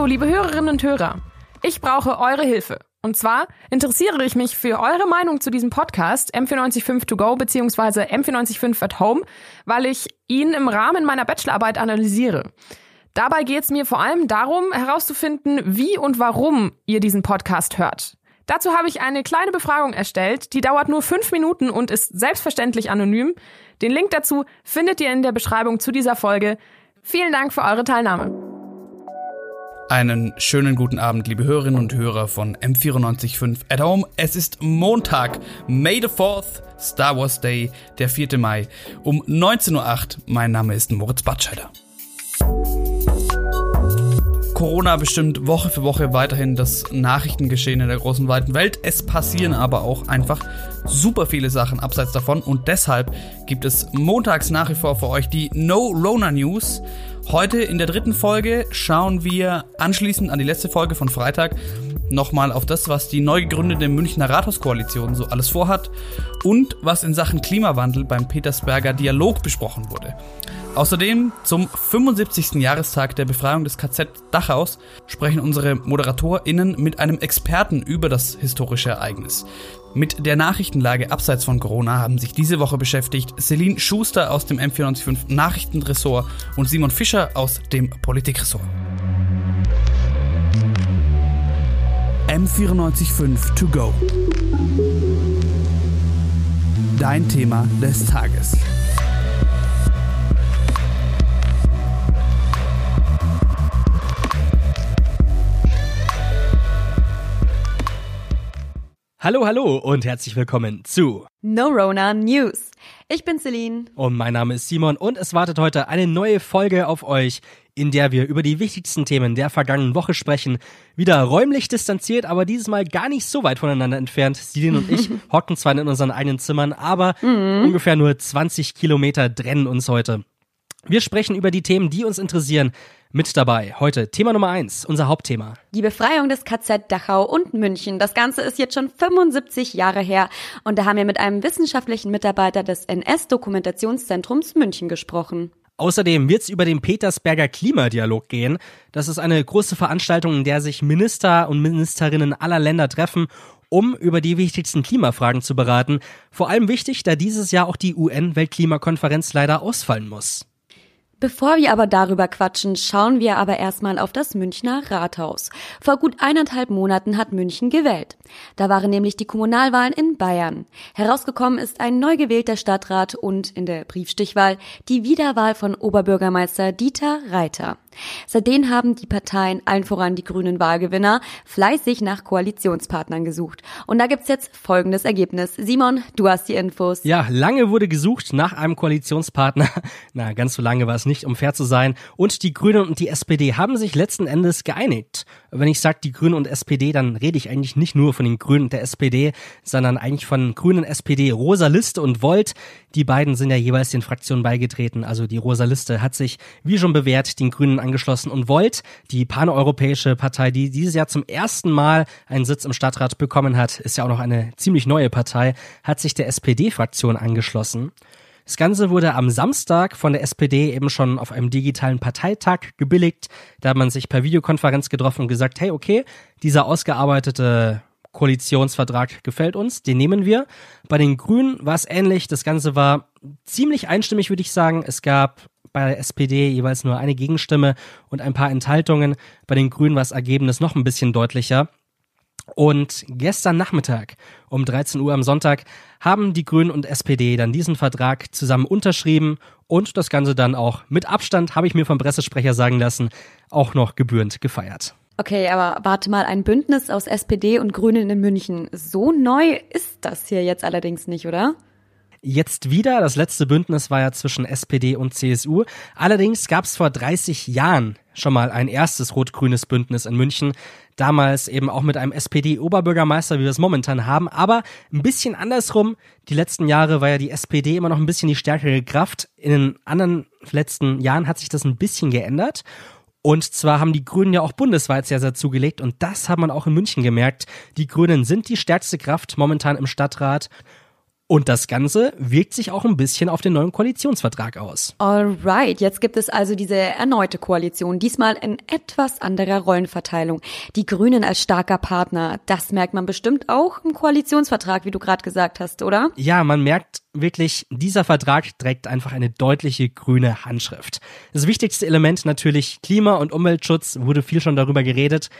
Hallo, liebe Hörerinnen und Hörer. Ich brauche eure Hilfe. Und zwar interessiere ich mich für eure Meinung zu diesem Podcast M495 To Go bzw. M495 at Home, weil ich ihn im Rahmen meiner Bachelorarbeit analysiere. Dabei geht es mir vor allem darum, herauszufinden, wie und warum ihr diesen Podcast hört. Dazu habe ich eine kleine Befragung erstellt, die dauert nur fünf Minuten und ist selbstverständlich anonym. Den Link dazu findet ihr in der Beschreibung zu dieser Folge. Vielen Dank für eure Teilnahme. Einen schönen guten Abend, liebe Hörerinnen und Hörer von M945 at Home. Es ist Montag, May the 4th, Star Wars Day, der 4. Mai, um 19.08 Uhr. Mein Name ist Moritz Batscheider. Corona bestimmt Woche für Woche weiterhin das Nachrichtengeschehen in der großen weiten Welt. Es passieren aber auch einfach super viele Sachen abseits davon und deshalb gibt es montags nach wie vor für euch die No Rona News. Heute in der dritten Folge schauen wir anschließend an die letzte Folge von Freitag nochmal auf das, was die neu gegründete Münchner Rathauskoalition so alles vorhat und was in Sachen Klimawandel beim Petersberger Dialog besprochen wurde. Außerdem zum 75. Jahrestag der Befreiung des KZ Dachaus sprechen unsere ModeratorInnen mit einem Experten über das historische Ereignis. Mit der Nachrichtenlage abseits von Corona haben sich diese Woche beschäftigt Celine Schuster aus dem M495 Nachrichtenressort und Simon Fischer aus dem Politikressort. M945 to go. Dein Thema des Tages. Hallo, hallo und herzlich willkommen zu No Rona News. Ich bin Celine. Und mein Name ist Simon und es wartet heute eine neue Folge auf euch, in der wir über die wichtigsten Themen der vergangenen Woche sprechen. Wieder räumlich distanziert, aber dieses Mal gar nicht so weit voneinander entfernt. Celine und ich hocken zwar in unseren eigenen Zimmern, aber mhm. ungefähr nur 20 Kilometer trennen uns heute. Wir sprechen über die Themen, die uns interessieren, mit dabei heute Thema Nummer eins, unser Hauptthema. Die Befreiung des KZ Dachau und München. Das Ganze ist jetzt schon 75 Jahre her und da haben wir mit einem wissenschaftlichen Mitarbeiter des NS-Dokumentationszentrums München gesprochen. Außerdem wird es über den Petersberger Klimadialog gehen. Das ist eine große Veranstaltung, in der sich Minister und Ministerinnen aller Länder treffen, um über die wichtigsten Klimafragen zu beraten. Vor allem wichtig, da dieses Jahr auch die UN-Weltklimakonferenz leider ausfallen muss. Bevor wir aber darüber quatschen, schauen wir aber erstmal auf das Münchner Rathaus. Vor gut eineinhalb Monaten hat München gewählt. Da waren nämlich die Kommunalwahlen in Bayern. Herausgekommen ist ein neu gewählter Stadtrat und in der Briefstichwahl die Wiederwahl von Oberbürgermeister Dieter Reiter. Seitdem haben die Parteien, allen voran die grünen Wahlgewinner, fleißig nach Koalitionspartnern gesucht. Und da gibt's jetzt folgendes Ergebnis. Simon, du hast die Infos. Ja, lange wurde gesucht nach einem Koalitionspartner. Na, ganz so lange war es nicht, um fair zu sein. Und die Grünen und die SPD haben sich letzten Endes geeinigt. Wenn ich sage die Grünen und SPD, dann rede ich eigentlich nicht nur von den Grünen und der SPD, sondern eigentlich von Grünen, SPD, Rosa Liste und Volt. Die beiden sind ja jeweils den Fraktionen beigetreten. Also die Rosa Liste hat sich, wie schon bewährt, den Grünen angeschlossen und Volt, die paneuropäische Partei, die dieses Jahr zum ersten Mal einen Sitz im Stadtrat bekommen hat, ist ja auch noch eine ziemlich neue Partei, hat sich der SPD-Fraktion angeschlossen. Das Ganze wurde am Samstag von der SPD eben schon auf einem digitalen Parteitag gebilligt. Da hat man sich per Videokonferenz getroffen und gesagt, hey, okay, dieser ausgearbeitete Koalitionsvertrag gefällt uns, den nehmen wir. Bei den Grünen war es ähnlich. Das Ganze war ziemlich einstimmig, würde ich sagen. Es gab bei der SPD jeweils nur eine Gegenstimme und ein paar Enthaltungen. Bei den Grünen war das Ergebnis noch ein bisschen deutlicher. Und gestern Nachmittag um 13 Uhr am Sonntag haben die Grünen und SPD dann diesen Vertrag zusammen unterschrieben und das Ganze dann auch mit Abstand, habe ich mir vom Pressesprecher sagen lassen, auch noch gebührend gefeiert. Okay, aber warte mal, ein Bündnis aus SPD und Grünen in München. So neu ist das hier jetzt allerdings nicht, oder? Jetzt wieder. Das letzte Bündnis war ja zwischen SPD und CSU. Allerdings gab es vor 30 Jahren schon mal ein erstes rot-grünes Bündnis in München. Damals eben auch mit einem SPD-Oberbürgermeister, wie wir es momentan haben. Aber ein bisschen andersrum. Die letzten Jahre war ja die SPD immer noch ein bisschen die stärkere Kraft. In den anderen letzten Jahren hat sich das ein bisschen geändert. Und zwar haben die Grünen ja auch bundesweit sehr, sehr zugelegt. Und das hat man auch in München gemerkt. Die Grünen sind die stärkste Kraft momentan im Stadtrat. Und das Ganze wirkt sich auch ein bisschen auf den neuen Koalitionsvertrag aus. Alright, jetzt gibt es also diese erneute Koalition, diesmal in etwas anderer Rollenverteilung. Die Grünen als starker Partner, das merkt man bestimmt auch im Koalitionsvertrag, wie du gerade gesagt hast, oder? Ja, man merkt wirklich, dieser Vertrag trägt einfach eine deutliche grüne Handschrift. Das wichtigste Element natürlich Klima- und Umweltschutz, wurde viel schon darüber geredet.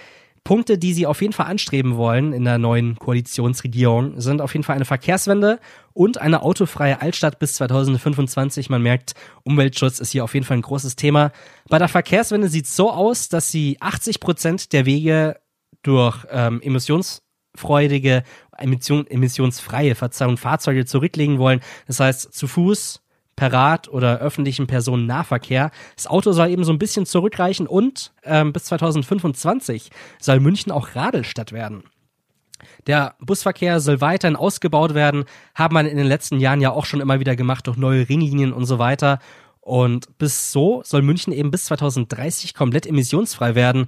Punkte, die sie auf jeden Fall anstreben wollen in der neuen Koalitionsregierung, sind auf jeden Fall eine Verkehrswende und eine autofreie Altstadt bis 2025. Man merkt, Umweltschutz ist hier auf jeden Fall ein großes Thema. Bei der Verkehrswende sieht es so aus, dass sie 80 Prozent der Wege durch ähm, emissionsfreudige, emission, emissionsfreie Verzeihung, Fahrzeuge zurücklegen wollen. Das heißt, zu Fuß, per Rad oder öffentlichen Personennahverkehr. Das Auto soll eben so ein bisschen zurückreichen und ähm, bis 2025 soll München auch Radelstadt werden. Der Busverkehr soll weiterhin ausgebaut werden, haben wir in den letzten Jahren ja auch schon immer wieder gemacht durch neue Ringlinien und so weiter. Und bis so soll München eben bis 2030 komplett emissionsfrei werden.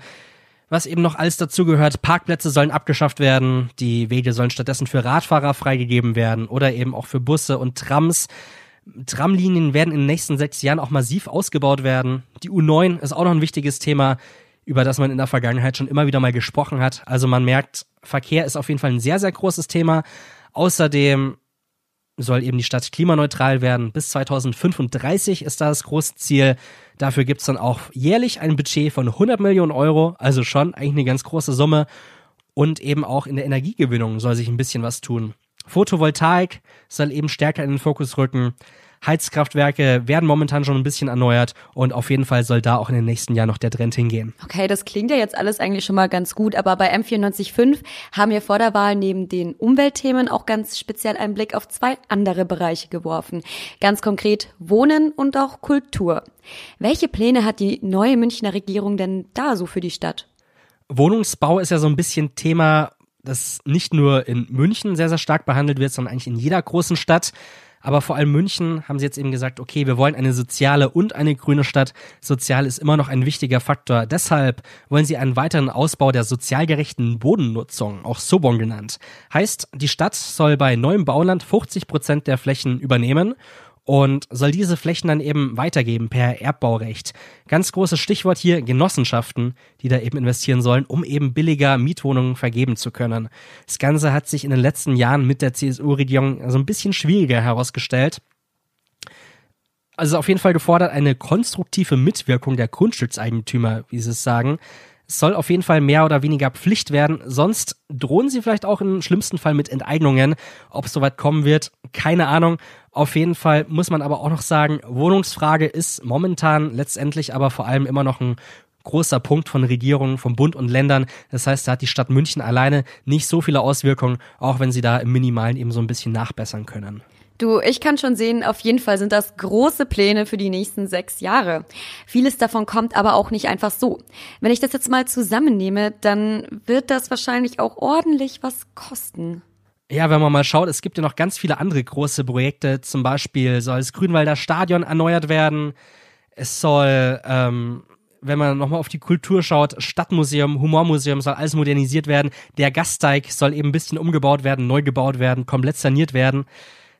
Was eben noch alles dazu gehört, Parkplätze sollen abgeschafft werden, die Wege sollen stattdessen für Radfahrer freigegeben werden oder eben auch für Busse und Trams. Tramlinien werden in den nächsten sechs Jahren auch massiv ausgebaut werden. Die U9 ist auch noch ein wichtiges Thema, über das man in der Vergangenheit schon immer wieder mal gesprochen hat. Also man merkt, Verkehr ist auf jeden Fall ein sehr, sehr großes Thema. Außerdem soll eben die Stadt klimaneutral werden. Bis 2035 ist da das große Ziel. Dafür gibt's dann auch jährlich ein Budget von 100 Millionen Euro, also schon eigentlich eine ganz große Summe. Und eben auch in der Energiegewinnung soll sich ein bisschen was tun. Photovoltaik soll eben stärker in den Fokus rücken. Heizkraftwerke werden momentan schon ein bisschen erneuert und auf jeden Fall soll da auch in den nächsten Jahren noch der Trend hingehen. Okay, das klingt ja jetzt alles eigentlich schon mal ganz gut, aber bei M945 haben wir vor der Wahl neben den Umweltthemen auch ganz speziell einen Blick auf zwei andere Bereiche geworfen. Ganz konkret Wohnen und auch Kultur. Welche Pläne hat die neue Münchner Regierung denn da so für die Stadt? Wohnungsbau ist ja so ein bisschen Thema, das nicht nur in München sehr, sehr stark behandelt wird, sondern eigentlich in jeder großen Stadt. Aber vor allem München haben sie jetzt eben gesagt, okay, wir wollen eine soziale und eine grüne Stadt. Sozial ist immer noch ein wichtiger Faktor. Deshalb wollen sie einen weiteren Ausbau der sozial gerechten Bodennutzung, auch Sobon genannt. Heißt, die Stadt soll bei neuem Bauland 50 Prozent der Flächen übernehmen und soll diese Flächen dann eben weitergeben per Erbbaurecht. Ganz großes Stichwort hier Genossenschaften, die da eben investieren sollen, um eben billiger Mietwohnungen vergeben zu können. Das Ganze hat sich in den letzten Jahren mit der CSU-Regierung so ein bisschen schwieriger herausgestellt. Also auf jeden Fall gefordert eine konstruktive Mitwirkung der Grundstückseigentümer, wie sie es sagen. Es soll auf jeden Fall mehr oder weniger Pflicht werden, sonst drohen sie vielleicht auch im schlimmsten Fall mit Enteignungen. Ob es soweit kommen wird, keine Ahnung. Auf jeden Fall muss man aber auch noch sagen, Wohnungsfrage ist momentan letztendlich aber vor allem immer noch ein großer Punkt von Regierungen, vom Bund und Ländern. Das heißt, da hat die Stadt München alleine nicht so viele Auswirkungen, auch wenn sie da im Minimalen eben so ein bisschen nachbessern können. Du, ich kann schon sehen, auf jeden Fall sind das große Pläne für die nächsten sechs Jahre. Vieles davon kommt aber auch nicht einfach so. Wenn ich das jetzt mal zusammennehme, dann wird das wahrscheinlich auch ordentlich was kosten. Ja, wenn man mal schaut, es gibt ja noch ganz viele andere große Projekte. Zum Beispiel soll das Grünwalder Stadion erneuert werden. Es soll, ähm, wenn man nochmal auf die Kultur schaut, Stadtmuseum, Humormuseum soll alles modernisiert werden. Der Gasteig soll eben ein bisschen umgebaut werden, neu gebaut werden, komplett saniert werden.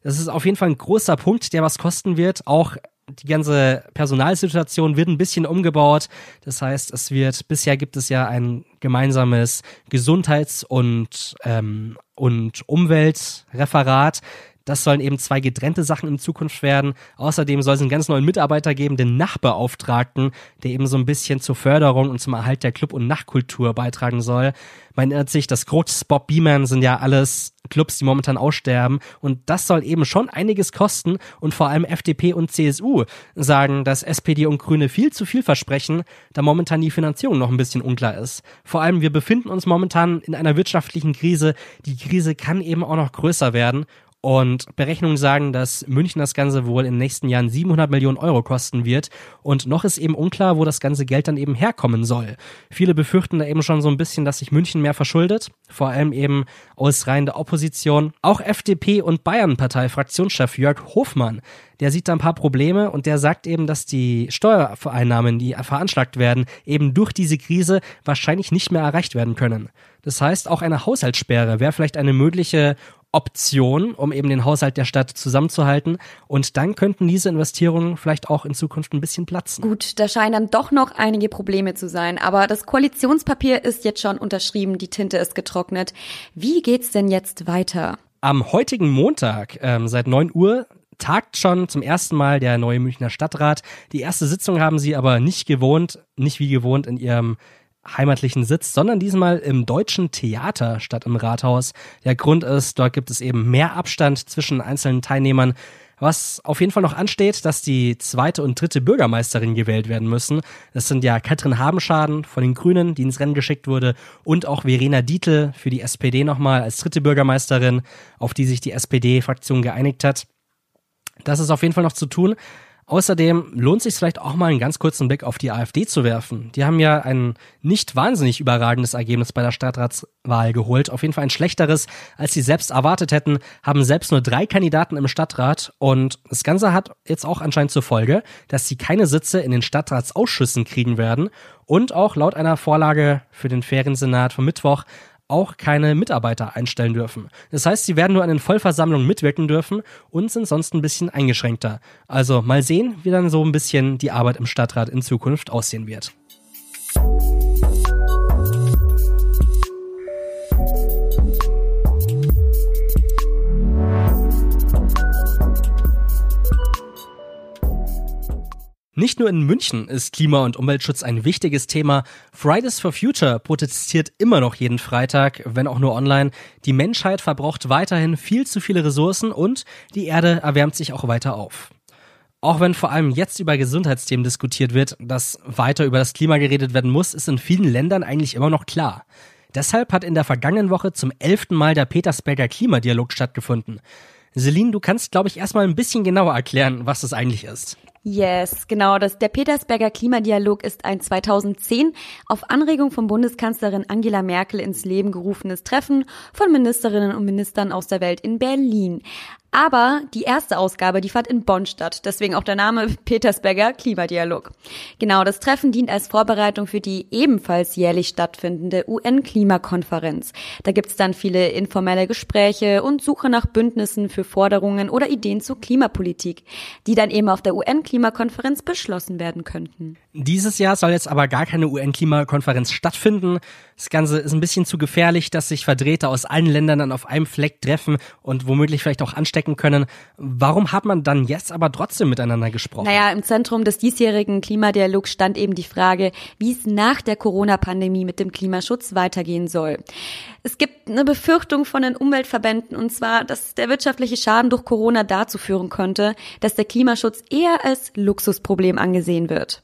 Das ist auf jeden Fall ein großer Punkt, der was kosten wird. Auch die ganze Personalsituation wird ein bisschen umgebaut. Das heißt, es wird, bisher gibt es ja ein gemeinsames Gesundheits- und, ähm, und Umweltreferat. Das sollen eben zwei getrennte Sachen in Zukunft werden. Außerdem soll es einen ganz neuen Mitarbeiter geben, den Nachbeauftragten, der eben so ein bisschen zur Förderung und zum Erhalt der Club- und Nachtkultur beitragen soll. Man erinnert sich, das Krux, Bob Beeman sind ja alles Clubs, die momentan aussterben. Und das soll eben schon einiges kosten. Und vor allem FDP und CSU sagen, dass SPD und Grüne viel zu viel versprechen, da momentan die Finanzierung noch ein bisschen unklar ist. Vor allem, wir befinden uns momentan in einer wirtschaftlichen Krise. Die Krise kann eben auch noch größer werden. Und Berechnungen sagen, dass München das Ganze wohl in den nächsten Jahren 700 Millionen Euro kosten wird. Und noch ist eben unklar, wo das ganze Geld dann eben herkommen soll. Viele befürchten da eben schon so ein bisschen, dass sich München mehr verschuldet. Vor allem eben aus Reihen der Opposition. Auch FDP und Bayern-Partei-Fraktionschef Jörg Hofmann, der sieht da ein paar Probleme und der sagt eben, dass die Steuervereinnahmen, die veranschlagt werden, eben durch diese Krise wahrscheinlich nicht mehr erreicht werden können. Das heißt, auch eine Haushaltssperre wäre vielleicht eine mögliche Option, um eben den Haushalt der Stadt zusammenzuhalten. Und dann könnten diese Investierungen vielleicht auch in Zukunft ein bisschen platzen. Gut, da scheinen dann doch noch einige Probleme zu sein. Aber das Koalitionspapier ist jetzt schon unterschrieben, die Tinte ist getrocknet. Wie geht's denn jetzt weiter? Am heutigen Montag, ähm, seit 9 Uhr, tagt schon zum ersten Mal der neue Münchner Stadtrat. Die erste Sitzung haben sie aber nicht gewohnt, nicht wie gewohnt in ihrem heimatlichen Sitz, sondern diesmal im Deutschen Theater statt im Rathaus. Der Grund ist, dort gibt es eben mehr Abstand zwischen einzelnen Teilnehmern. Was auf jeden Fall noch ansteht, dass die zweite und dritte Bürgermeisterin gewählt werden müssen. Das sind ja Katrin Habenschaden von den Grünen, die ins Rennen geschickt wurde, und auch Verena Dietl für die SPD nochmal als dritte Bürgermeisterin, auf die sich die SPD-Fraktion geeinigt hat. Das ist auf jeden Fall noch zu tun. Außerdem lohnt sich vielleicht auch mal einen ganz kurzen Blick auf die AfD zu werfen. Die haben ja ein nicht wahnsinnig überragendes Ergebnis bei der Stadtratswahl geholt. Auf jeden Fall ein schlechteres, als sie selbst erwartet hätten, haben selbst nur drei Kandidaten im Stadtrat und das Ganze hat jetzt auch anscheinend zur Folge, dass sie keine Sitze in den Stadtratsausschüssen kriegen werden und auch laut einer Vorlage für den Feriensenat vom Mittwoch auch keine Mitarbeiter einstellen dürfen. Das heißt, sie werden nur an den Vollversammlungen mitwirken dürfen und sind sonst ein bisschen eingeschränkter. Also mal sehen, wie dann so ein bisschen die Arbeit im Stadtrat in Zukunft aussehen wird. Nicht nur in München ist Klima- und Umweltschutz ein wichtiges Thema. Fridays for Future protestiert immer noch jeden Freitag, wenn auch nur online. Die Menschheit verbraucht weiterhin viel zu viele Ressourcen und die Erde erwärmt sich auch weiter auf. Auch wenn vor allem jetzt über Gesundheitsthemen diskutiert wird, dass weiter über das Klima geredet werden muss, ist in vielen Ländern eigentlich immer noch klar. Deshalb hat in der vergangenen Woche zum elften Mal der Petersberger Klimadialog stattgefunden. Celine, du kannst, glaube ich, erstmal ein bisschen genauer erklären, was das eigentlich ist. Yes, genau. Das, der Petersberger Klimadialog ist ein 2010 auf Anregung von Bundeskanzlerin Angela Merkel ins Leben gerufenes Treffen von Ministerinnen und Ministern aus der Welt in Berlin. Aber die erste Ausgabe, die fand in Bonn statt. Deswegen auch der Name Petersberger Klimadialog. Genau, das Treffen dient als Vorbereitung für die ebenfalls jährlich stattfindende UN-Klimakonferenz. Da gibt's dann viele informelle Gespräche und Suche nach Bündnissen für Forderungen oder Ideen zur Klimapolitik, die dann eben auf der UN-Klimakonferenz beschlossen werden könnten. Dieses Jahr soll jetzt aber gar keine UN-Klimakonferenz stattfinden. Das Ganze ist ein bisschen zu gefährlich, dass sich Vertreter aus allen Ländern dann auf einem Fleck treffen und womöglich vielleicht auch anstecken stecken können. Warum hat man dann jetzt aber trotzdem miteinander gesprochen? Naja, im Zentrum des diesjährigen Klimadialogs stand eben die Frage, wie es nach der Corona-Pandemie mit dem Klimaschutz weitergehen soll. Es gibt eine Befürchtung von den Umweltverbänden und zwar, dass der wirtschaftliche Schaden durch Corona dazu führen könnte, dass der Klimaschutz eher als Luxusproblem angesehen wird.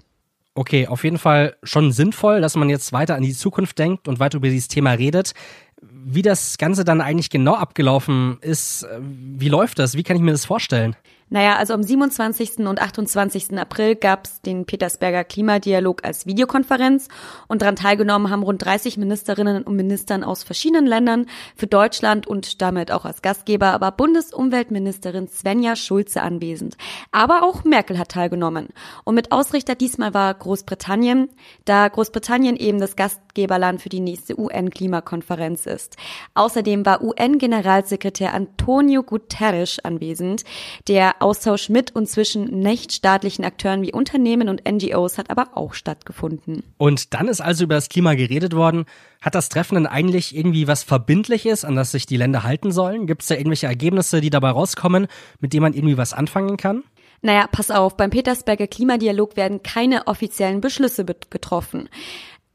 Okay, auf jeden Fall schon sinnvoll, dass man jetzt weiter an die Zukunft denkt und weiter über dieses Thema redet. Wie das Ganze dann eigentlich genau abgelaufen ist, äh, wie läuft das? Wie kann ich mir das vorstellen? Naja, also am 27. und 28. April gab es den Petersberger Klimadialog als Videokonferenz und daran teilgenommen haben rund 30 Ministerinnen und Ministern aus verschiedenen Ländern. Für Deutschland und damit auch als Gastgeber war Bundesumweltministerin Svenja Schulze anwesend. Aber auch Merkel hat teilgenommen. Und mit Ausrichter diesmal war Großbritannien, da Großbritannien eben das Gastgeberland für die nächste UN-Klimakonferenz ist. Außerdem war UN-Generalsekretär Antonio Guterres anwesend, der Austausch mit und zwischen nichtstaatlichen Akteuren wie Unternehmen und NGOs hat aber auch stattgefunden. Und dann ist also über das Klima geredet worden. Hat das Treffen denn eigentlich irgendwie was Verbindliches, an das sich die Länder halten sollen? Gibt es da irgendwelche Ergebnisse, die dabei rauskommen, mit denen man irgendwie was anfangen kann? Naja, pass auf, beim Petersberger Klimadialog werden keine offiziellen Beschlüsse getroffen.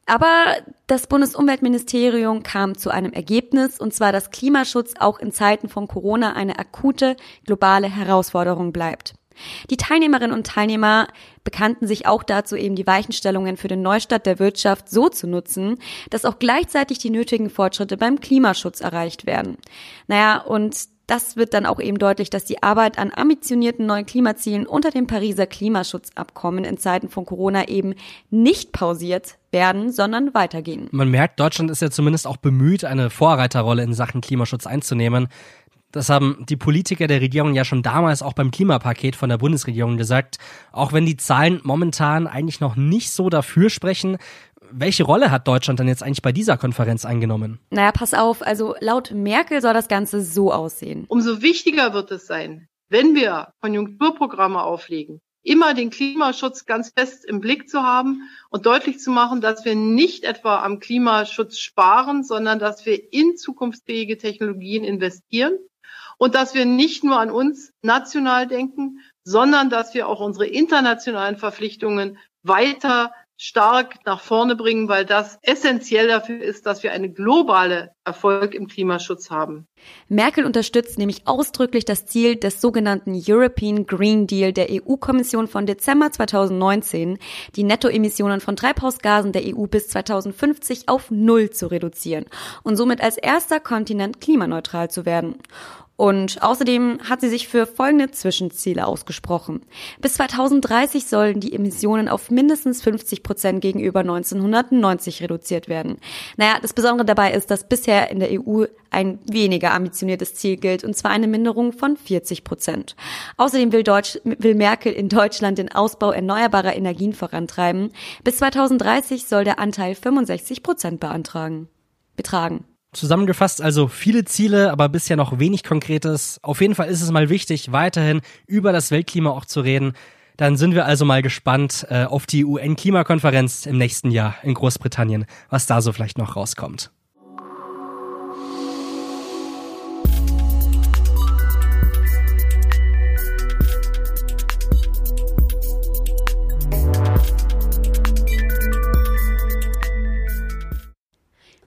Aber das Bundesumweltministerium kam zu einem Ergebnis, und zwar, dass Klimaschutz auch in Zeiten von Corona eine akute globale Herausforderung bleibt. Die Teilnehmerinnen und Teilnehmer bekannten sich auch dazu, eben die Weichenstellungen für den Neustart der Wirtschaft so zu nutzen, dass auch gleichzeitig die nötigen Fortschritte beim Klimaschutz erreicht werden. Naja, und das wird dann auch eben deutlich, dass die Arbeit an ambitionierten neuen Klimazielen unter dem Pariser Klimaschutzabkommen in Zeiten von Corona eben nicht pausiert werden, sondern weitergehen. Man merkt, Deutschland ist ja zumindest auch bemüht, eine Vorreiterrolle in Sachen Klimaschutz einzunehmen. Das haben die Politiker der Regierung ja schon damals auch beim Klimapaket von der Bundesregierung gesagt. Auch wenn die Zahlen momentan eigentlich noch nicht so dafür sprechen, welche Rolle hat Deutschland dann jetzt eigentlich bei dieser Konferenz eingenommen? Naja, pass auf, also laut Merkel soll das Ganze so aussehen. Umso wichtiger wird es sein, wenn wir Konjunkturprogramme auflegen, immer den Klimaschutz ganz fest im Blick zu haben und deutlich zu machen, dass wir nicht etwa am Klimaschutz sparen, sondern dass wir in zukunftsfähige Technologien investieren und dass wir nicht nur an uns national denken, sondern dass wir auch unsere internationalen Verpflichtungen weiter stark nach vorne bringen, weil das essentiell dafür ist, dass wir einen globalen Erfolg im Klimaschutz haben. Merkel unterstützt nämlich ausdrücklich das Ziel des sogenannten European Green Deal der EU-Kommission von Dezember 2019, die Nettoemissionen von Treibhausgasen der EU bis 2050 auf Null zu reduzieren und somit als erster Kontinent klimaneutral zu werden. Und außerdem hat sie sich für folgende Zwischenziele ausgesprochen. Bis 2030 sollen die Emissionen auf mindestens 50 Prozent gegenüber 1990 reduziert werden. Naja, das Besondere dabei ist, dass bisher in der EU ein weniger ambitioniertes Ziel gilt, und zwar eine Minderung von 40 Prozent. Außerdem will, Deutsch, will Merkel in Deutschland den Ausbau erneuerbarer Energien vorantreiben. Bis 2030 soll der Anteil 65 Prozent beantragen, betragen. Zusammengefasst also viele Ziele, aber bisher noch wenig Konkretes. Auf jeden Fall ist es mal wichtig, weiterhin über das Weltklima auch zu reden. Dann sind wir also mal gespannt äh, auf die UN-Klimakonferenz im nächsten Jahr in Großbritannien, was da so vielleicht noch rauskommt.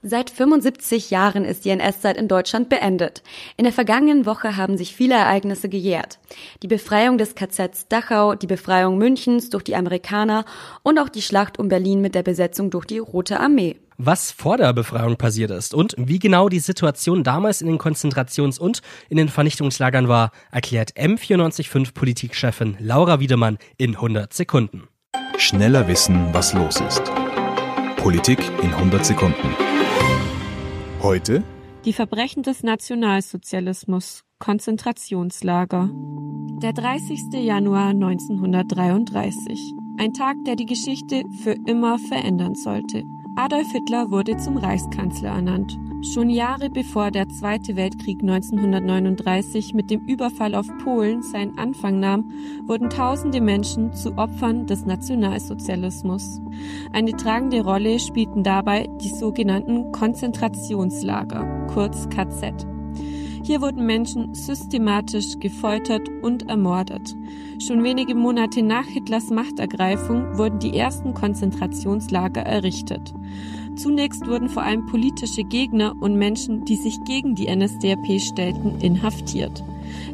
Seit 75 Jahren ist die NS-Zeit in Deutschland beendet. In der vergangenen Woche haben sich viele Ereignisse gejährt. Die Befreiung des KZs Dachau, die Befreiung Münchens durch die Amerikaner und auch die Schlacht um Berlin mit der Besetzung durch die Rote Armee. Was vor der Befreiung passiert ist und wie genau die Situation damals in den Konzentrations- und in den Vernichtungslagern war, erklärt M945 Politikchefin Laura Wiedemann in 100 Sekunden. Schneller wissen, was los ist. Politik in 100 Sekunden. Heute die Verbrechen des Nationalsozialismus, Konzentrationslager. Der 30. Januar 1933. Ein Tag, der die Geschichte für immer verändern sollte. Adolf Hitler wurde zum Reichskanzler ernannt. Schon Jahre bevor der Zweite Weltkrieg 1939 mit dem Überfall auf Polen seinen Anfang nahm, wurden tausende Menschen zu Opfern des Nationalsozialismus. Eine tragende Rolle spielten dabei die sogenannten Konzentrationslager, kurz KZ. Hier wurden Menschen systematisch gefoltert und ermordet. Schon wenige Monate nach Hitlers Machtergreifung wurden die ersten Konzentrationslager errichtet. Zunächst wurden vor allem politische Gegner und Menschen, die sich gegen die NSDAP stellten, inhaftiert.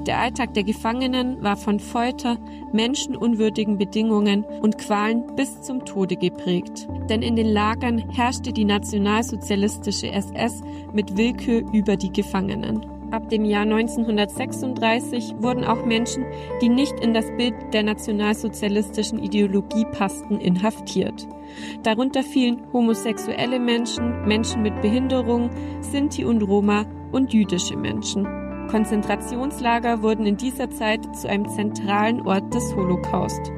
Der Alltag der Gefangenen war von Folter, menschenunwürdigen Bedingungen und Qualen bis zum Tode geprägt. Denn in den Lagern herrschte die nationalsozialistische SS mit Willkür über die Gefangenen. Ab dem Jahr 1936 wurden auch Menschen, die nicht in das Bild der nationalsozialistischen Ideologie passten, inhaftiert. Darunter fielen homosexuelle Menschen, Menschen mit Behinderung, Sinti und Roma und jüdische Menschen. Konzentrationslager wurden in dieser Zeit zu einem zentralen Ort des Holocaust.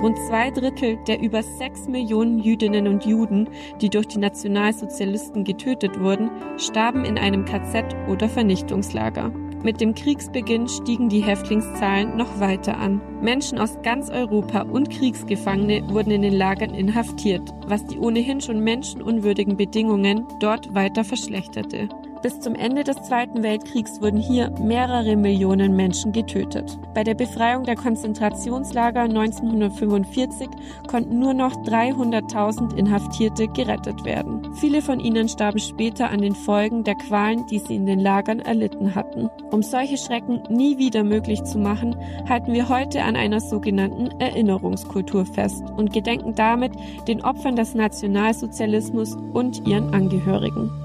Rund zwei Drittel der über sechs Millionen Jüdinnen und Juden, die durch die Nationalsozialisten getötet wurden, starben in einem KZ oder Vernichtungslager. Mit dem Kriegsbeginn stiegen die Häftlingszahlen noch weiter an. Menschen aus ganz Europa und Kriegsgefangene wurden in den Lagern inhaftiert, was die ohnehin schon menschenunwürdigen Bedingungen dort weiter verschlechterte. Bis zum Ende des Zweiten Weltkriegs wurden hier mehrere Millionen Menschen getötet. Bei der Befreiung der Konzentrationslager 1945 konnten nur noch 300.000 Inhaftierte gerettet werden. Viele von ihnen starben später an den Folgen der Qualen, die sie in den Lagern erlitten hatten. Um solche Schrecken nie wieder möglich zu machen, halten wir heute an einer sogenannten Erinnerungskultur fest und gedenken damit den Opfern des Nationalsozialismus und ihren Angehörigen.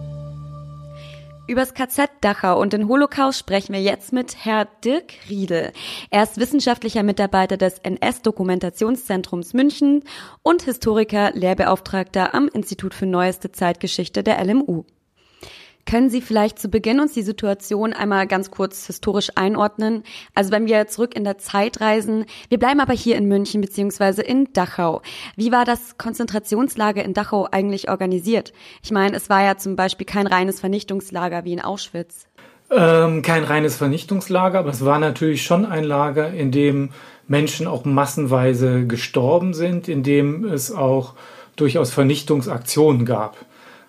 Übers KZ Dachau und den Holocaust sprechen wir jetzt mit Herr Dirk Riedel. Er ist wissenschaftlicher Mitarbeiter des NS-Dokumentationszentrums München und Historiker, Lehrbeauftragter am Institut für Neueste Zeitgeschichte der LMU. Können Sie vielleicht zu Beginn uns die Situation einmal ganz kurz historisch einordnen? Also wenn wir zurück in der Zeit reisen, wir bleiben aber hier in München beziehungsweise in Dachau. Wie war das Konzentrationslager in Dachau eigentlich organisiert? Ich meine, es war ja zum Beispiel kein reines Vernichtungslager wie in Auschwitz. Ähm, kein reines Vernichtungslager, aber es war natürlich schon ein Lager, in dem Menschen auch massenweise gestorben sind, in dem es auch durchaus Vernichtungsaktionen gab.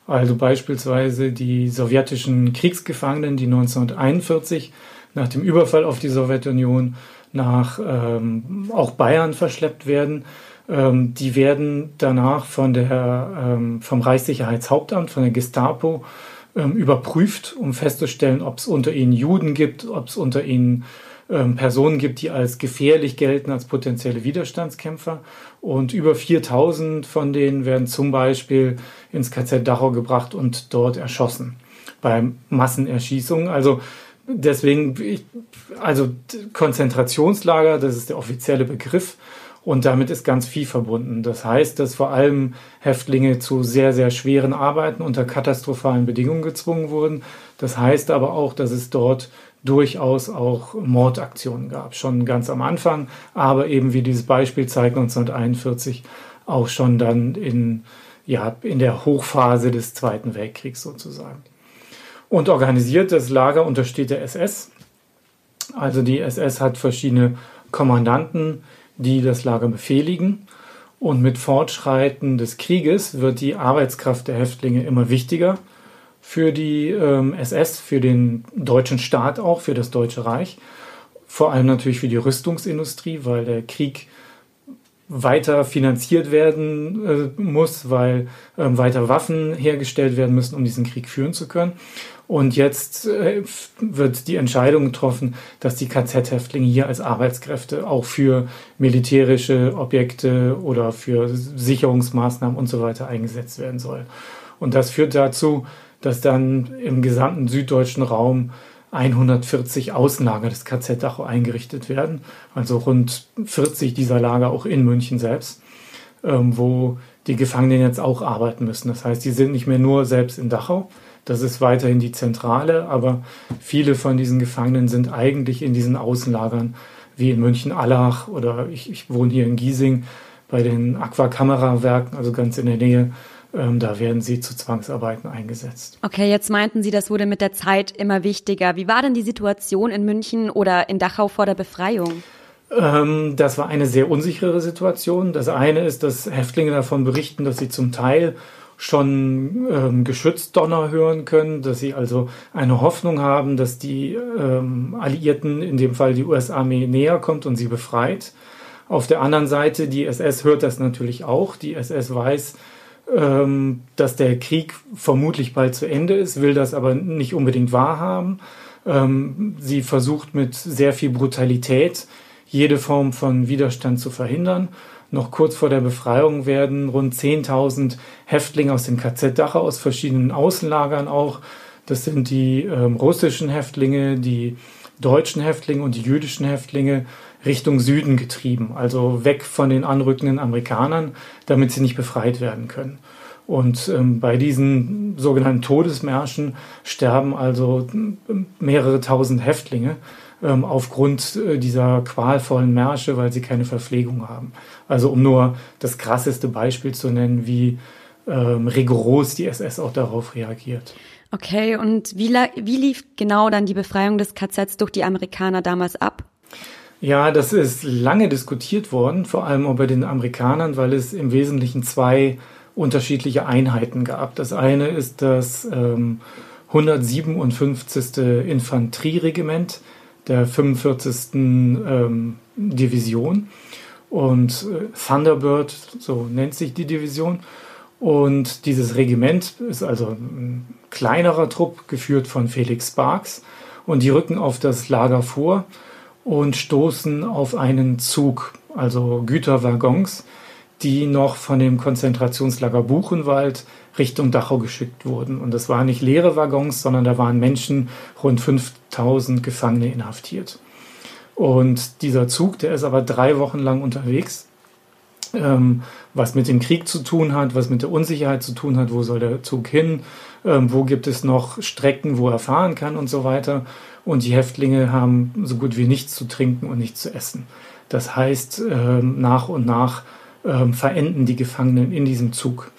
Also beispielsweise die sowjetischen Kriegsgefangenen, die 1941 nach dem Überfall auf die Sowjetunion nach ähm, auch Bayern verschleppt werden. Ähm, die werden danach von der, ähm, vom Reichssicherheitshauptamt, von der Gestapo ähm, überprüft, um festzustellen, ob es unter ihnen Juden gibt, ob es unter ihnen ähm, Personen gibt, die als gefährlich gelten, als potenzielle Widerstandskämpfer. Und über 4000 von denen werden zum Beispiel ins KZ Dachau gebracht und dort erschossen bei Massenerschießungen. Also deswegen, also Konzentrationslager, das ist der offizielle Begriff. Und damit ist ganz viel verbunden. Das heißt, dass vor allem Häftlinge zu sehr, sehr schweren Arbeiten unter katastrophalen Bedingungen gezwungen wurden. Das heißt aber auch, dass es dort durchaus auch Mordaktionen gab, schon ganz am Anfang, aber eben wie dieses Beispiel zeigt 1941 auch schon dann in, ja, in der Hochphase des Zweiten Weltkriegs sozusagen. Und organisiert das Lager untersteht der SS. Also die SS hat verschiedene Kommandanten, die das Lager befehligen. Und mit Fortschreiten des Krieges wird die Arbeitskraft der Häftlinge immer wichtiger für die ähm, SS, für den deutschen Staat auch, für das Deutsche Reich. Vor allem natürlich für die Rüstungsindustrie, weil der Krieg weiter finanziert werden äh, muss, weil ähm, weiter Waffen hergestellt werden müssen, um diesen Krieg führen zu können. Und jetzt äh, wird die Entscheidung getroffen, dass die KZ-Häftlinge hier als Arbeitskräfte auch für militärische Objekte oder für Sicherungsmaßnahmen und so weiter eingesetzt werden sollen. Und das führt dazu, dass dann im gesamten süddeutschen Raum 140 Außenlager des KZ Dachau eingerichtet werden, also rund 40 dieser Lager auch in München selbst, ähm, wo die Gefangenen jetzt auch arbeiten müssen. Das heißt, die sind nicht mehr nur selbst in Dachau, das ist weiterhin die Zentrale, aber viele von diesen Gefangenen sind eigentlich in diesen Außenlagern wie in München-Allach oder ich, ich wohne hier in Giesing bei den Aquakamerawerken, also ganz in der Nähe da werden sie zu Zwangsarbeiten eingesetzt. Okay, jetzt meinten Sie, das wurde mit der Zeit immer wichtiger. Wie war denn die Situation in München oder in Dachau vor der Befreiung? Ähm, das war eine sehr unsichere Situation. Das eine ist, dass Häftlinge davon berichten, dass sie zum Teil schon ähm, Geschützdonner hören können, dass sie also eine Hoffnung haben, dass die ähm, Alliierten, in dem Fall die US-Armee, näher kommt und sie befreit. Auf der anderen Seite, die SS hört das natürlich auch. Die SS weiß, ähm, dass der Krieg vermutlich bald zu Ende ist, will das aber nicht unbedingt wahrhaben. Ähm, sie versucht mit sehr viel Brutalität jede Form von Widerstand zu verhindern. Noch kurz vor der Befreiung werden rund 10.000 Häftlinge aus dem KZ Dachau aus verschiedenen Außenlagern auch. Das sind die ähm, russischen Häftlinge, die deutschen Häftlinge und die jüdischen Häftlinge Richtung Süden getrieben, also weg von den anrückenden Amerikanern, damit sie nicht befreit werden können. Und ähm, bei diesen sogenannten Todesmärschen sterben also mehrere tausend Häftlinge ähm, aufgrund äh, dieser qualvollen Märsche, weil sie keine Verpflegung haben. Also um nur das krasseste Beispiel zu nennen, wie ähm, rigoros die SS auch darauf reagiert. Okay, und wie, wie lief genau dann die Befreiung des KZs durch die Amerikaner damals ab? Ja, das ist lange diskutiert worden, vor allem auch bei den Amerikanern, weil es im Wesentlichen zwei unterschiedliche Einheiten gab. Das eine ist das ähm, 157. Infanterieregiment der 45. Ähm, Division und äh, Thunderbird, so nennt sich die Division. Und dieses Regiment ist also ein kleinerer Trupp, geführt von Felix Sparks. Und die rücken auf das Lager vor und stoßen auf einen Zug, also Güterwaggons, die noch von dem Konzentrationslager Buchenwald Richtung Dachau geschickt wurden. Und das waren nicht leere Waggons, sondern da waren Menschen, rund 5000 Gefangene inhaftiert. Und dieser Zug, der ist aber drei Wochen lang unterwegs. ähm, was mit dem Krieg zu tun hat, was mit der Unsicherheit zu tun hat, wo soll der Zug hin, ähm, wo gibt es noch Strecken, wo er fahren kann und so weiter. Und die Häftlinge haben so gut wie nichts zu trinken und nichts zu essen. Das heißt, ähm, nach und nach ähm, verenden die Gefangenen in diesem Zug.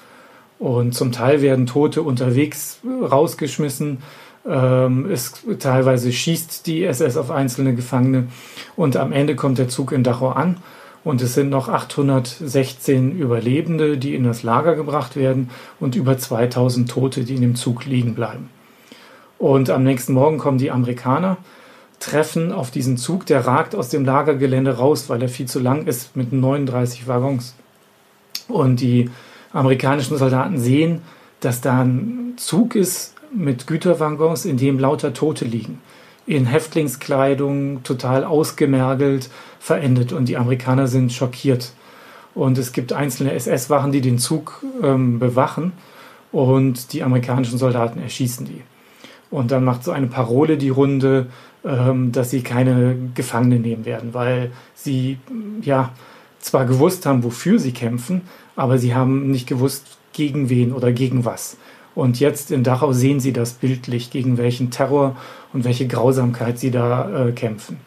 Und zum Teil werden Tote unterwegs rausgeschmissen. Ähm, es, teilweise schießt die SS auf einzelne Gefangene. Und am Ende kommt der Zug in Dachau an. Und es sind noch 816 Überlebende, die in das Lager gebracht werden und über 2000 Tote, die in dem Zug liegen bleiben. Und am nächsten Morgen kommen die Amerikaner, treffen auf diesen Zug, der ragt aus dem Lagergelände raus, weil er viel zu lang ist mit 39 Waggons. Und die amerikanischen Soldaten sehen, dass da ein Zug ist mit Güterwaggons, in dem lauter Tote liegen. In Häftlingskleidung, total ausgemergelt, verendet. Und die Amerikaner sind schockiert. Und es gibt einzelne SS-Wachen, die den Zug ähm, bewachen. Und die amerikanischen Soldaten erschießen die. Und dann macht so eine Parole die Runde, ähm, dass sie keine Gefangene nehmen werden, weil sie ja zwar gewusst haben, wofür sie kämpfen, aber sie haben nicht gewusst, gegen wen oder gegen was. Und jetzt in Dachau sehen sie das bildlich, gegen welchen Terror und welche Grausamkeit sie da äh, kämpfen.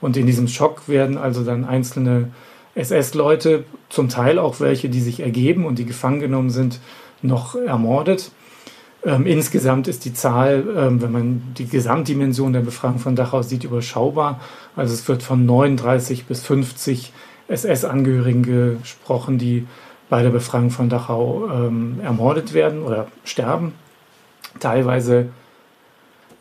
Und in diesem Schock werden also dann einzelne SS-Leute, zum Teil auch welche, die sich ergeben und die gefangen genommen sind, noch ermordet. Ähm, insgesamt ist die Zahl, ähm, wenn man die Gesamtdimension der Befragung von Dachau sieht, überschaubar. Also es wird von 39 bis 50 SS-Angehörigen gesprochen, die bei der Befragung von Dachau ähm, ermordet werden oder sterben. Teilweise,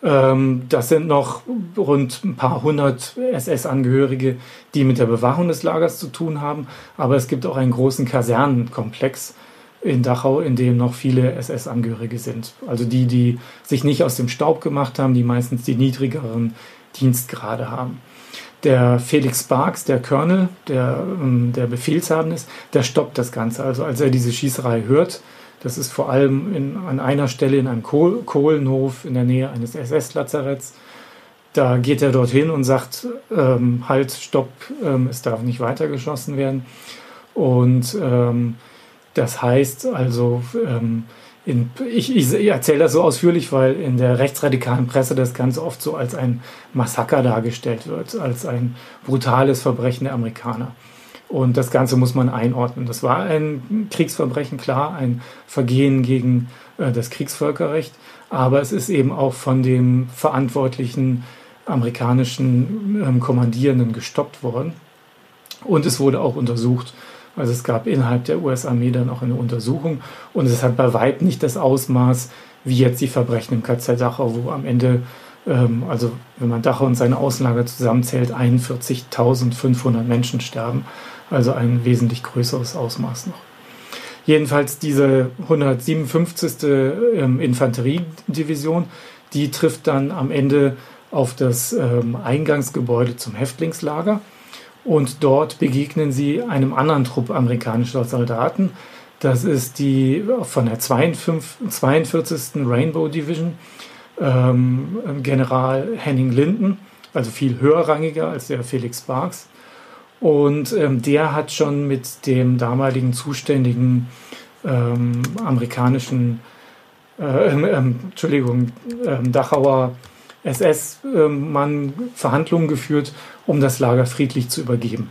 ähm, das sind noch rund ein paar hundert SS-Angehörige, die mit der Bewachung des Lagers zu tun haben. Aber es gibt auch einen großen Kasernenkomplex in Dachau, in dem noch viele SS-Angehörige sind. Also die, die sich nicht aus dem Staub gemacht haben, die meistens die niedrigeren Dienstgrade haben der Felix Sparks, der Colonel, der, ähm, der Befehlshabende ist, der stoppt das Ganze. Also als er diese Schießerei hört, das ist vor allem in, an einer Stelle in einem Kohl Kohlenhof in der Nähe eines SS-Lazaretts. Da geht er dorthin und sagt, ähm, halt, stopp, ähm, es darf nicht weitergeschossen werden. Und ähm, das heißt also, ähm, in, ich, ich erzähle das so ausführlich, weil in der rechtsradikalen Presse das Ganze oft so als ein Massaker dargestellt wird, als ein brutales Verbrechen der Amerikaner. Und das Ganze muss man einordnen. Das war ein Kriegsverbrechen, klar, ein Vergehen gegen äh, das Kriegsvölkerrecht, aber es ist eben auch von dem verantwortlichen amerikanischen ähm, Kommandierenden gestoppt worden. Und es wurde auch untersucht. Also es gab innerhalb der US-Armee dann auch eine Untersuchung und es hat bei weitem nicht das Ausmaß wie jetzt die Verbrechen im KZ Dachau, wo am Ende, ähm, also wenn man Dachau und seine Außenlager zusammenzählt, 41.500 Menschen sterben. Also ein wesentlich größeres Ausmaß noch. Jedenfalls diese 157. Ähm, Infanteriedivision, die trifft dann am Ende auf das ähm, Eingangsgebäude zum Häftlingslager und dort begegnen sie einem anderen Trupp amerikanischer Soldaten. Das ist die von der 42. 42. Rainbow Division, ähm, General Henning Linden, also viel höherrangiger als der Felix Sparks. Und ähm, der hat schon mit dem damaligen zuständigen ähm, amerikanischen, äh, ähm, Entschuldigung, ähm, Dachauer SS-Mann Verhandlungen geführt, um das Lager friedlich zu übergeben.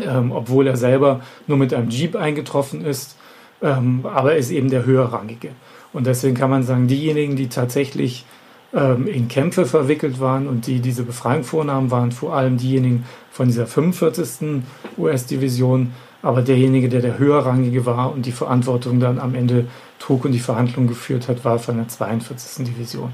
Ähm, obwohl er selber nur mit einem Jeep eingetroffen ist, ähm, aber er ist eben der höherrangige. Und deswegen kann man sagen, diejenigen, die tatsächlich ähm, in Kämpfe verwickelt waren und die diese Befreiung vornahmen, waren vor allem diejenigen von dieser 45. US-Division, aber derjenige, der der höherrangige war und die Verantwortung dann am Ende trug und die Verhandlungen geführt hat, war von der 42. Division.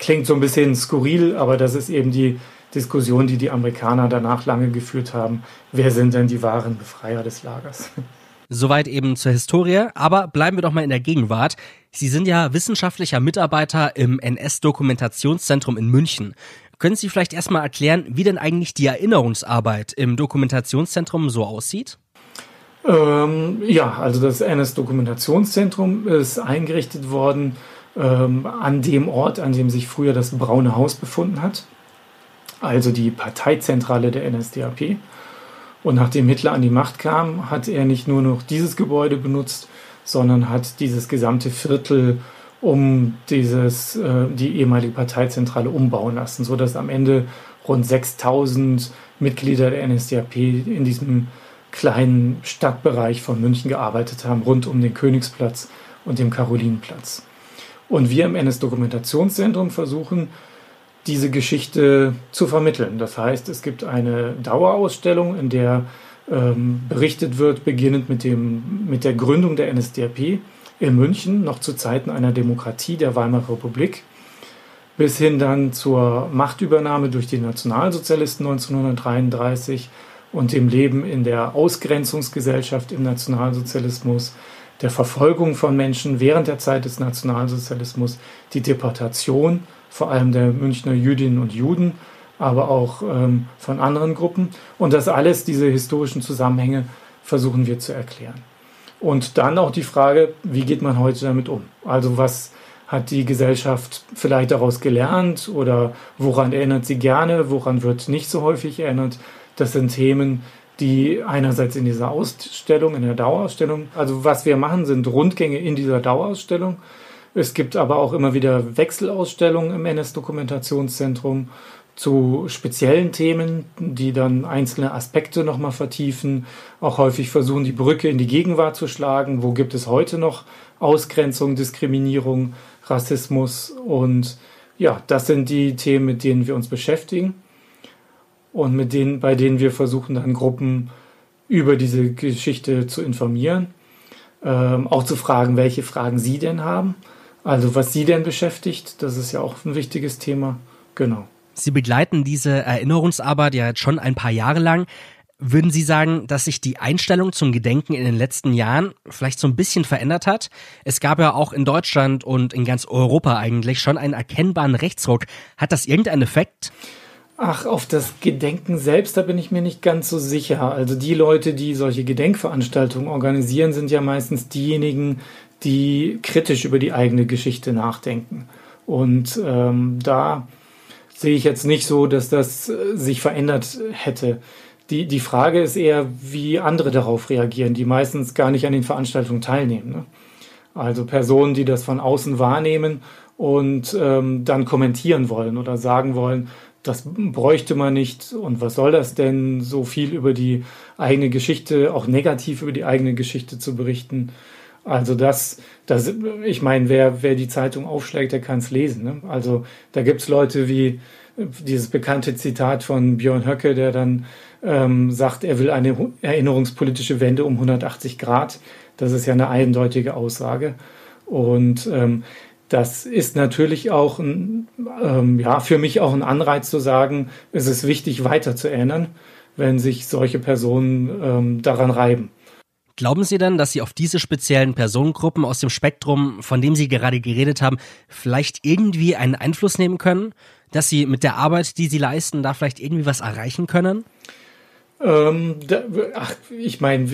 Klingt so ein bisschen skurril, aber das ist eben die Diskussion, die die Amerikaner danach lange geführt haben. Wer sind denn die wahren Befreier des Lagers? Soweit eben zur Historie, aber bleiben wir doch mal in der Gegenwart. Sie sind ja wissenschaftlicher Mitarbeiter im NS-Dokumentationszentrum in München. Können Sie vielleicht erstmal erklären, wie denn eigentlich die Erinnerungsarbeit im Dokumentationszentrum so aussieht? Ähm, ja, also das NS-Dokumentationszentrum ist eingerichtet worden ähm, an dem Ort, an dem sich früher das Braune Haus befunden hat, also die Parteizentrale der NSDAP. Und nachdem Hitler an die Macht kam, hat er nicht nur noch dieses Gebäude benutzt, sondern hat dieses gesamte Viertel um dieses, äh, die ehemalige Parteizentrale umbauen lassen, sodass am Ende rund 6000 Mitglieder der NSDAP in diesem kleinen Stadtbereich von München gearbeitet haben, rund um den Königsplatz und dem Karolinenplatz. Und wir im NS-Dokumentationszentrum versuchen, diese Geschichte zu vermitteln. Das heißt, es gibt eine Dauerausstellung, in der ähm, berichtet wird, beginnend mit, dem, mit der Gründung der NSDAP in München, noch zu Zeiten einer Demokratie der Weimarer Republik, bis hin dann zur Machtübernahme durch die Nationalsozialisten 1933 und dem Leben in der Ausgrenzungsgesellschaft im Nationalsozialismus, der Verfolgung von Menschen während der Zeit des Nationalsozialismus, die Deportation vor allem der Münchner Jüdinnen und Juden, aber auch ähm, von anderen Gruppen. Und das alles, diese historischen Zusammenhänge, versuchen wir zu erklären. Und dann auch die Frage, wie geht man heute damit um? Also was hat die Gesellschaft vielleicht daraus gelernt oder woran erinnert sie gerne, woran wird nicht so häufig erinnert? Das sind Themen, die einerseits in dieser Ausstellung, in der Dauerausstellung, also was wir machen, sind Rundgänge in dieser Dauerausstellung. Es gibt aber auch immer wieder Wechselausstellungen im NS-Dokumentationszentrum zu speziellen Themen, die dann einzelne Aspekte nochmal vertiefen, auch häufig versuchen, die Brücke in die Gegenwart zu schlagen. Wo gibt es heute noch Ausgrenzung, Diskriminierung, Rassismus? Und ja, das sind die Themen, mit denen wir uns beschäftigen und mit denen, bei denen wir versuchen, dann Gruppen über diese Geschichte zu informieren. Ähm, auch zu fragen, welche Fragen sie denn haben. Also was sie denn beschäftigt, das ist ja auch ein wichtiges Thema. Genau. Sie begleiten diese Erinnerungsarbeit ja jetzt schon ein paar Jahre lang. Würden Sie sagen, dass sich die Einstellung zum Gedenken in den letzten Jahren vielleicht so ein bisschen verändert hat? Es gab ja auch in Deutschland und in ganz Europa eigentlich schon einen erkennbaren Rechtsruck. Hat das irgendeinen Effekt? Ach, auf das Gedenken selbst, da bin ich mir nicht ganz so sicher. Also die Leute, die solche Gedenkveranstaltungen organisieren, sind ja meistens diejenigen, die kritisch über die eigene Geschichte nachdenken. Und ähm, da sehe ich jetzt nicht so, dass das äh, sich verändert hätte. Die, die Frage ist eher, wie andere darauf reagieren, die meistens gar nicht an den Veranstaltungen teilnehmen. Ne? Also Personen, die das von außen wahrnehmen und ähm, dann kommentieren wollen oder sagen wollen, das bräuchte man nicht und was soll das denn, so viel über die eigene Geschichte, auch negativ über die eigene Geschichte zu berichten. Also das, das ich meine, wer, wer die Zeitung aufschlägt, der kann es lesen. Ne? Also da gibt's Leute wie dieses bekannte Zitat von Björn Höcke, der dann ähm, sagt, er will eine erinnerungspolitische Wende um 180 Grad. Das ist ja eine eindeutige Aussage. Und ähm, das ist natürlich auch ein, ähm, ja, für mich auch ein Anreiz zu sagen, es ist wichtig, weiter zu erinnern, wenn sich solche Personen ähm, daran reiben. Glauben Sie denn, dass Sie auf diese speziellen Personengruppen aus dem Spektrum, von dem Sie gerade geredet haben, vielleicht irgendwie einen Einfluss nehmen können? Dass Sie mit der Arbeit, die Sie leisten, da vielleicht irgendwie was erreichen können? Ähm, da, ach, ich meine,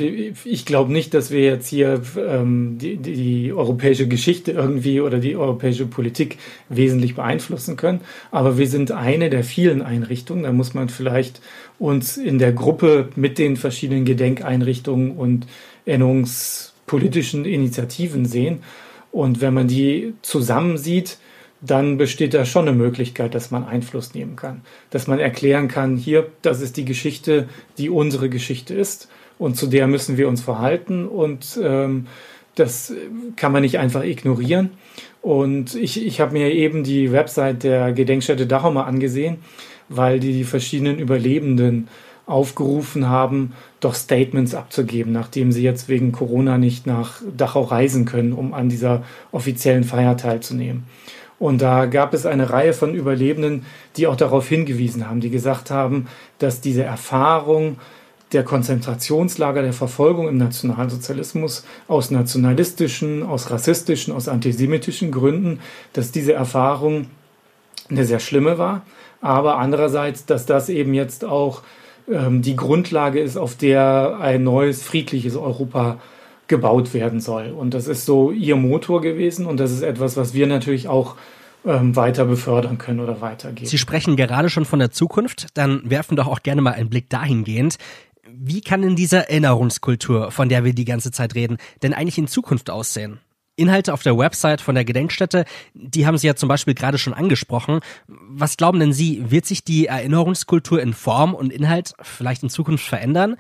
ich glaube nicht, dass wir jetzt hier ähm, die, die europäische Geschichte irgendwie oder die europäische Politik wesentlich beeinflussen können. Aber wir sind eine der vielen Einrichtungen. Da muss man vielleicht uns in der Gruppe mit den verschiedenen Gedenkeinrichtungen und erinnerungspolitischen Initiativen sehen. Und wenn man die zusammen sieht, dann besteht da schon eine Möglichkeit, dass man Einfluss nehmen kann. Dass man erklären kann, hier, das ist die Geschichte, die unsere Geschichte ist und zu der müssen wir uns verhalten und ähm, das kann man nicht einfach ignorieren. Und ich, ich habe mir eben die Website der Gedenkstätte Dachau mal angesehen, weil die, die verschiedenen Überlebenden aufgerufen haben, doch Statements abzugeben, nachdem sie jetzt wegen Corona nicht nach Dachau reisen können, um an dieser offiziellen Feier teilzunehmen. Und da gab es eine Reihe von Überlebenden, die auch darauf hingewiesen haben, die gesagt haben, dass diese Erfahrung der Konzentrationslager der Verfolgung im Nationalsozialismus aus nationalistischen, aus rassistischen, aus antisemitischen Gründen, dass diese Erfahrung eine sehr schlimme war, aber andererseits, dass das eben jetzt auch ähm, die Grundlage ist, auf der ein neues friedliches Europa gebaut werden soll. Und das ist so ihr Motor gewesen und das ist etwas, was wir natürlich auch ähm, weiter befördern können oder weitergeben. Sie sprechen gerade schon von der Zukunft, dann werfen doch auch gerne mal einen Blick dahingehend. Wie kann denn diese Erinnerungskultur, von der wir die ganze Zeit reden, denn eigentlich in Zukunft aussehen? Inhalte auf der Website von der Gedenkstätte, die haben Sie ja zum Beispiel gerade schon angesprochen. Was glauben denn Sie, wird sich die Erinnerungskultur in Form und Inhalt vielleicht in Zukunft verändern?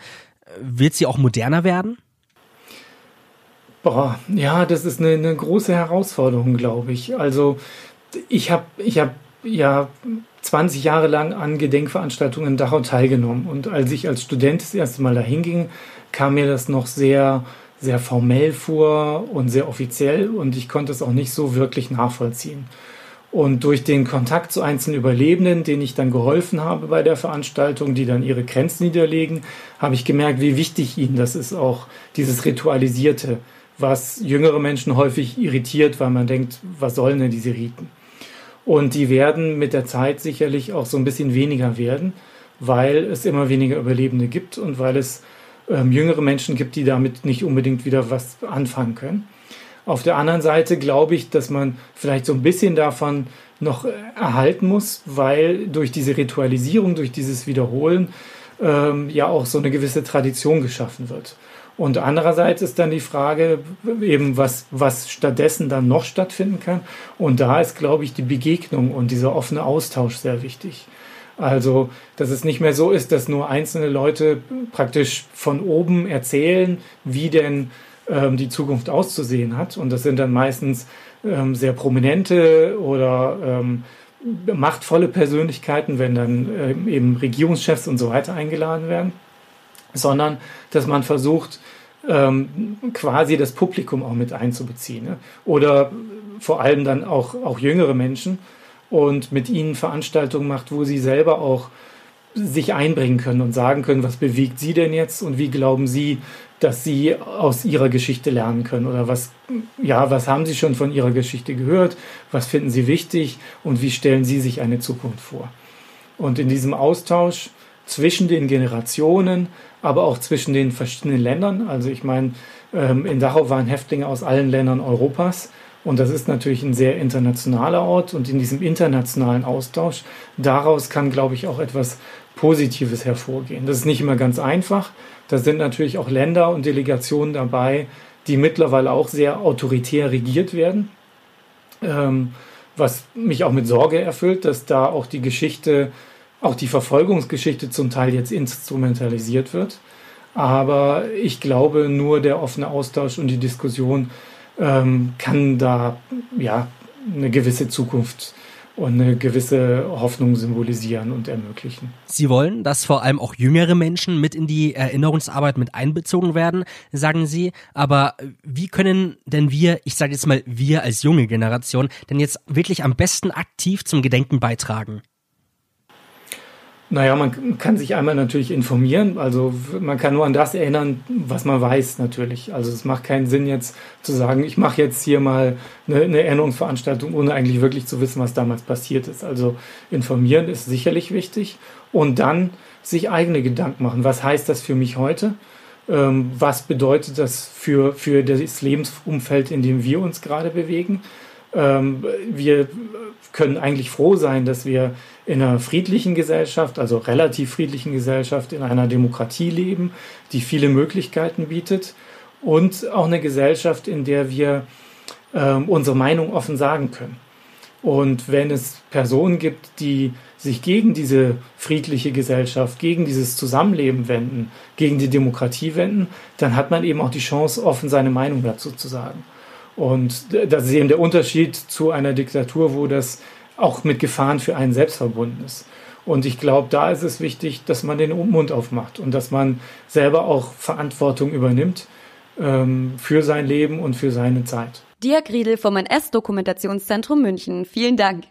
Wird sie auch moderner werden? Boah, ja, das ist eine, eine große Herausforderung, glaube ich. Also ich habe ich hab ja 20 Jahre lang an Gedenkveranstaltungen in Dachau teilgenommen. Und als ich als Student das erste Mal dahin ging, kam mir das noch sehr, sehr formell vor und sehr offiziell und ich konnte es auch nicht so wirklich nachvollziehen. Und durch den Kontakt zu einzelnen Überlebenden, denen ich dann geholfen habe bei der Veranstaltung, die dann ihre Grenzen niederlegen, habe ich gemerkt, wie wichtig ihnen das ist, auch dieses Ritualisierte, was jüngere Menschen häufig irritiert, weil man denkt, was sollen denn diese Riten? Und die werden mit der Zeit sicherlich auch so ein bisschen weniger werden, weil es immer weniger Überlebende gibt und weil es ähm, jüngere Menschen gibt, die damit nicht unbedingt wieder was anfangen können. Auf der anderen Seite glaube ich, dass man vielleicht so ein bisschen davon noch äh, erhalten muss, weil durch diese Ritualisierung, durch dieses Wiederholen ähm, ja auch so eine gewisse Tradition geschaffen wird. Und andererseits ist dann die Frage eben, was, was stattdessen dann noch stattfinden kann. Und da ist, glaube ich, die Begegnung und dieser offene Austausch sehr wichtig. Also, dass es nicht mehr so ist, dass nur einzelne Leute praktisch von oben erzählen, wie denn ähm, die Zukunft auszusehen hat. Und das sind dann meistens ähm, sehr prominente oder ähm, machtvolle Persönlichkeiten, wenn dann ähm, eben Regierungschefs und so weiter eingeladen werden sondern dass man versucht, ähm, quasi das Publikum auch mit einzubeziehen. Ne? Oder vor allem dann auch, auch jüngere Menschen und mit ihnen Veranstaltungen macht, wo sie selber auch sich einbringen können und sagen können, was bewegt sie denn jetzt und wie glauben sie, dass sie aus ihrer Geschichte lernen können oder was, ja, was haben sie schon von ihrer Geschichte gehört, was finden sie wichtig und wie stellen sie sich eine Zukunft vor. Und in diesem Austausch zwischen den Generationen aber auch zwischen den verschiedenen Ländern. Also ich meine, ähm, in Dachau waren Häftlinge aus allen Ländern Europas. Und das ist natürlich ein sehr internationaler Ort. Und in diesem internationalen Austausch, daraus kann, glaube ich, auch etwas Positives hervorgehen. Das ist nicht immer ganz einfach. Da sind natürlich auch Länder und Delegationen dabei, die mittlerweile auch sehr autoritär regiert werden. Ähm, was mich auch mit Sorge erfüllt, dass da auch die Geschichte auch die Verfolgungsgeschichte zum Teil jetzt instrumentalisiert wird. Aber ich glaube, nur der offene Austausch und die Diskussion ähm, kann da ja eine gewisse Zukunft und eine gewisse Hoffnung symbolisieren und ermöglichen. Sie wollen, dass vor allem auch jüngere Menschen mit in die Erinnerungsarbeit mit einbezogen werden, sagen Sie. Aber wie können denn wir, ich sage jetzt mal wir als junge Generation, denn jetzt wirklich am besten aktiv zum Gedenken beitragen? Naja, man kann sich einmal natürlich informieren. Also man kann nur an das erinnern, was man weiß natürlich. Also es macht keinen Sinn jetzt zu sagen, ich mache jetzt hier mal eine, eine Erinnerungsveranstaltung, ohne eigentlich wirklich zu wissen, was damals passiert ist. Also informieren ist sicherlich wichtig. Und dann sich eigene Gedanken machen. Was heißt das für mich heute? Ähm, was bedeutet das für, für das Lebensumfeld, in dem wir uns gerade bewegen? Ähm, wir können eigentlich froh sein, dass wir in einer friedlichen Gesellschaft, also relativ friedlichen Gesellschaft, in einer Demokratie leben, die viele Möglichkeiten bietet und auch eine Gesellschaft, in der wir äh, unsere Meinung offen sagen können. Und wenn es Personen gibt, die sich gegen diese friedliche Gesellschaft, gegen dieses Zusammenleben wenden, gegen die Demokratie wenden, dann hat man eben auch die Chance, offen seine Meinung dazu zu sagen. Und das ist eben der Unterschied zu einer Diktatur, wo das auch mit Gefahren für einen selbst verbunden ist. Und ich glaube, da ist es wichtig, dass man den Mund aufmacht und dass man selber auch Verantwortung übernimmt ähm, für sein Leben und für seine Zeit. Dirk Riedel vom NS-Dokumentationszentrum München. Vielen Dank.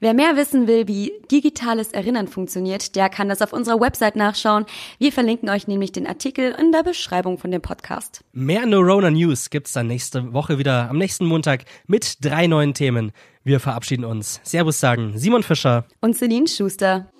Wer mehr wissen will, wie digitales Erinnern funktioniert, der kann das auf unserer Website nachschauen. Wir verlinken euch nämlich den Artikel in der Beschreibung von dem Podcast. Mehr Neurona News gibt's dann nächste Woche wieder am nächsten Montag mit drei neuen Themen. Wir verabschieden uns. Servus sagen Simon Fischer und Celine Schuster.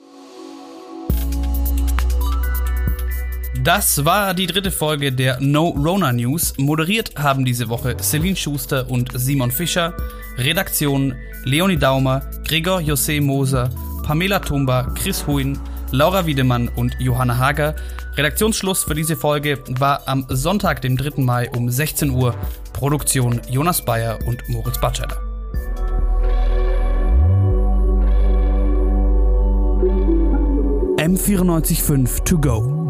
Das war die dritte Folge der No Rona News. Moderiert haben diese Woche Celine Schuster und Simon Fischer. Redaktion Leonie Daumer, Gregor José Moser Pamela Tumba, Chris Huyn, Laura Wiedemann und Johanna Hager. Redaktionsschluss für diese Folge war am Sonntag, dem 3. Mai um 16 Uhr. Produktion Jonas Bayer und Moritz Batscheller. M945 To Go